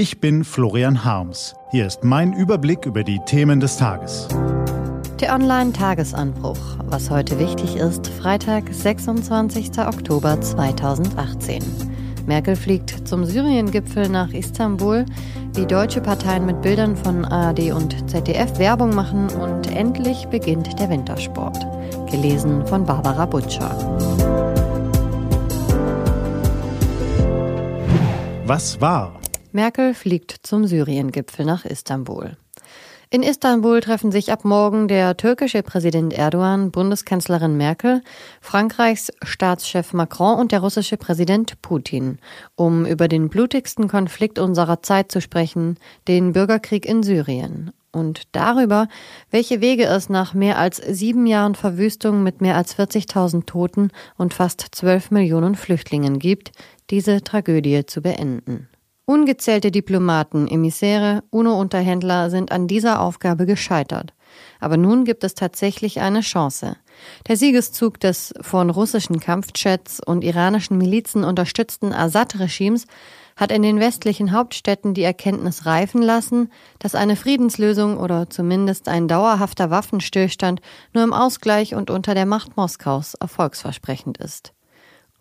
Ich bin Florian Harms. Hier ist mein Überblick über die Themen des Tages. Der Online-Tagesanbruch. Was heute wichtig ist, Freitag, 26. Oktober 2018. Merkel fliegt zum Syrien-Gipfel nach Istanbul, wie deutsche Parteien mit Bildern von ARD und ZDF Werbung machen und endlich beginnt der Wintersport. Gelesen von Barbara Butcher. Was war? Merkel fliegt zum Syrien-Gipfel nach Istanbul. In Istanbul treffen sich ab morgen der türkische Präsident Erdogan, Bundeskanzlerin Merkel, Frankreichs Staatschef Macron und der russische Präsident Putin, um über den blutigsten Konflikt unserer Zeit zu sprechen, den Bürgerkrieg in Syrien. Und darüber, welche Wege es nach mehr als sieben Jahren Verwüstung mit mehr als 40.000 Toten und fast 12 Millionen Flüchtlingen gibt, diese Tragödie zu beenden. Ungezählte Diplomaten, Emissäre, UNO-Unterhändler sind an dieser Aufgabe gescheitert. Aber nun gibt es tatsächlich eine Chance. Der Siegeszug des von russischen Kampfjets und iranischen Milizen unterstützten Assad-Regimes hat in den westlichen Hauptstädten die Erkenntnis reifen lassen, dass eine Friedenslösung oder zumindest ein dauerhafter Waffenstillstand nur im Ausgleich und unter der Macht Moskaus erfolgsversprechend ist.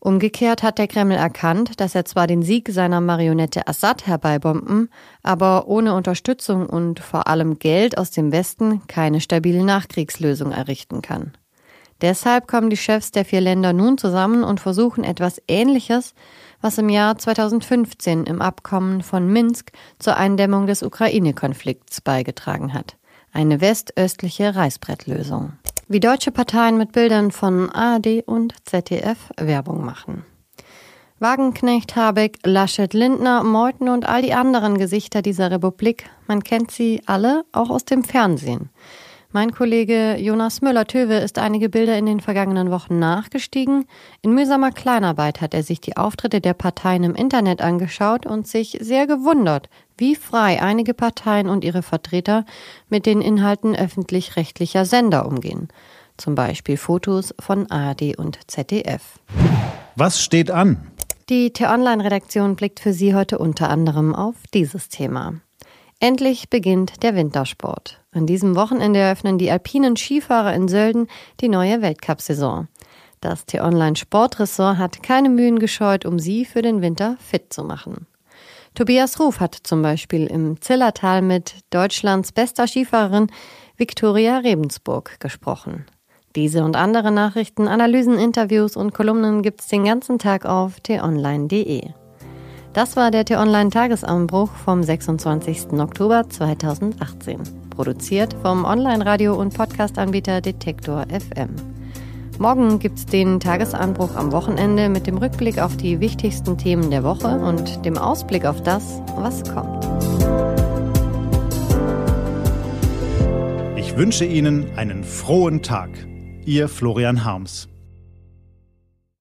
Umgekehrt hat der Kreml erkannt, dass er zwar den Sieg seiner Marionette Assad herbeibomben, aber ohne Unterstützung und vor allem Geld aus dem Westen keine stabile Nachkriegslösung errichten kann. Deshalb kommen die Chefs der vier Länder nun zusammen und versuchen etwas Ähnliches, was im Jahr 2015 im Abkommen von Minsk zur Eindämmung des Ukraine-Konflikts beigetragen hat. Eine westöstliche Reißbrettlösung wie deutsche Parteien mit Bildern von ARD und ZDF Werbung machen. Wagenknecht, Habeck, Laschet, Lindner, Meuthen und all die anderen Gesichter dieser Republik, man kennt sie alle auch aus dem Fernsehen. Mein Kollege Jonas Müller-Töwe ist einige Bilder in den vergangenen Wochen nachgestiegen. In mühsamer Kleinarbeit hat er sich die Auftritte der Parteien im Internet angeschaut und sich sehr gewundert, wie frei einige Parteien und ihre Vertreter mit den Inhalten öffentlich-rechtlicher Sender umgehen. Zum Beispiel Fotos von ARD und ZDF. Was steht an? Die T-Online-Redaktion blickt für Sie heute unter anderem auf dieses Thema. Endlich beginnt der Wintersport. An diesem Wochenende eröffnen die alpinen Skifahrer in Sölden die neue Weltcup-Saison. Das T-Online Sportressort hat keine Mühen gescheut, um sie für den Winter fit zu machen. Tobias Ruf hat zum Beispiel im Zillertal mit Deutschlands bester Skifahrerin Viktoria Rebensburg gesprochen. Diese und andere Nachrichten, Analysen, Interviews und Kolumnen gibt's den ganzen Tag auf t-online.de. Das war der T-Online-Tagesanbruch vom 26. Oktober 2018. Produziert vom Online-Radio- und Podcast-Anbieter Detektor FM. Morgen gibt's den Tagesanbruch am Wochenende mit dem Rückblick auf die wichtigsten Themen der Woche und dem Ausblick auf das, was kommt. Ich wünsche Ihnen einen frohen Tag. Ihr Florian Harms.